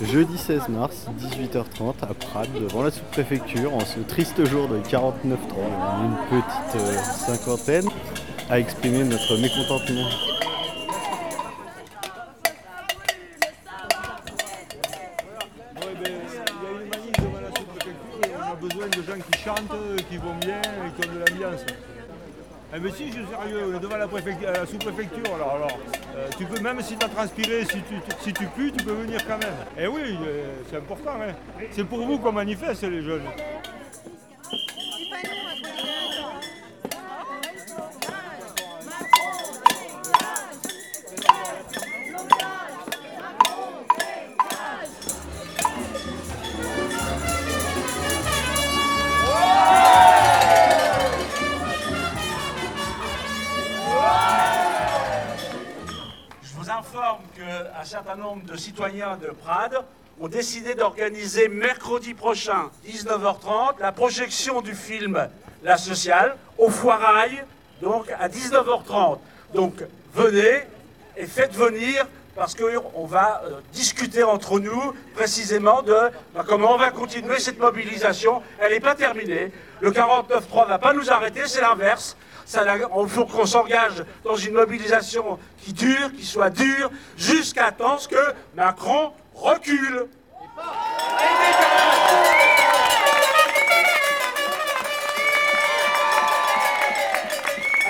Jeudi 16 mars, 18h30 à Prades, devant la sous-préfecture, en ce triste jour de 49.3, une petite euh, cinquantaine, à exprimer notre mécontentement. Besoin de gens qui chantent, qui vont bien qui ont de l'ambiance. Eh mais si, je suis sérieux, devant la, préfecture- la sous-préfecture, alors, alors euh, tu peux, même si tu as transpiré, si tu, tu- si tu tu peux venir quand même. Eh oui, euh, c'est important, hein. c'est pour vous qu'on manifeste les jeunes. Informe qu'un certain nombre de citoyens de Prades ont décidé d'organiser mercredi prochain, 19h30, la projection du film La Sociale au Foirail, donc à 19h30. Donc venez et faites venir parce qu'on va euh, discuter entre nous précisément de bah, comment on va continuer cette mobilisation. Elle n'est pas terminée. Le 49.3 ne va pas nous arrêter, c'est l'inverse. Il faut qu'on s'engage dans une mobilisation qui dure, qui soit dure, jusqu'à temps que Macron recule.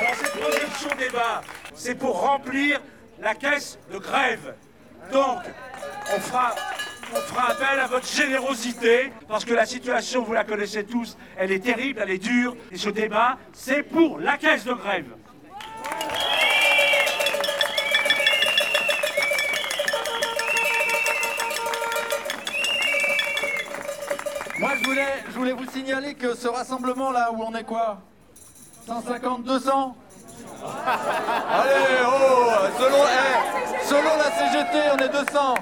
Alors cette projection débat, c'est pour remplir la caisse de grève. Donc, on fera, appel à votre générosité, parce que la situation, vous la connaissez tous, elle est terrible, elle est dure, et ce débat, c'est pour la caisse de grève. Moi, je voulais, je voulais vous signaler que ce rassemblement-là, où on est quoi? 150, 200 Allez, oh selon, eh, selon on est 200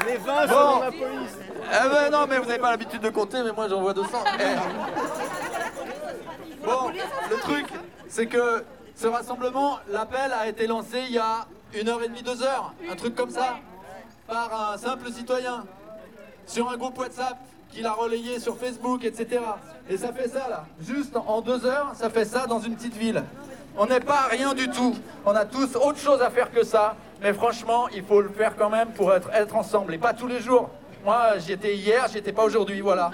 On est 20 Bon. selon la police Eh ben non, mais vous n'avez pas l'habitude de compter, mais moi j'en vois 200. Eh. Bon, le truc, c'est que ce rassemblement, l'appel a été lancé il y a une heure et demie, deux heures, un truc comme ça, par un simple citoyen, sur un groupe WhatsApp qu'il a relayé sur Facebook, etc. Et ça fait ça là, juste en deux heures, ça fait ça dans une petite ville. On n'est pas rien du tout. On a tous autre chose à faire que ça. Mais franchement, il faut le faire quand même pour être, ensemble et pas tous les jours. Moi, j'y étais hier, j'y étais pas aujourd'hui, voilà.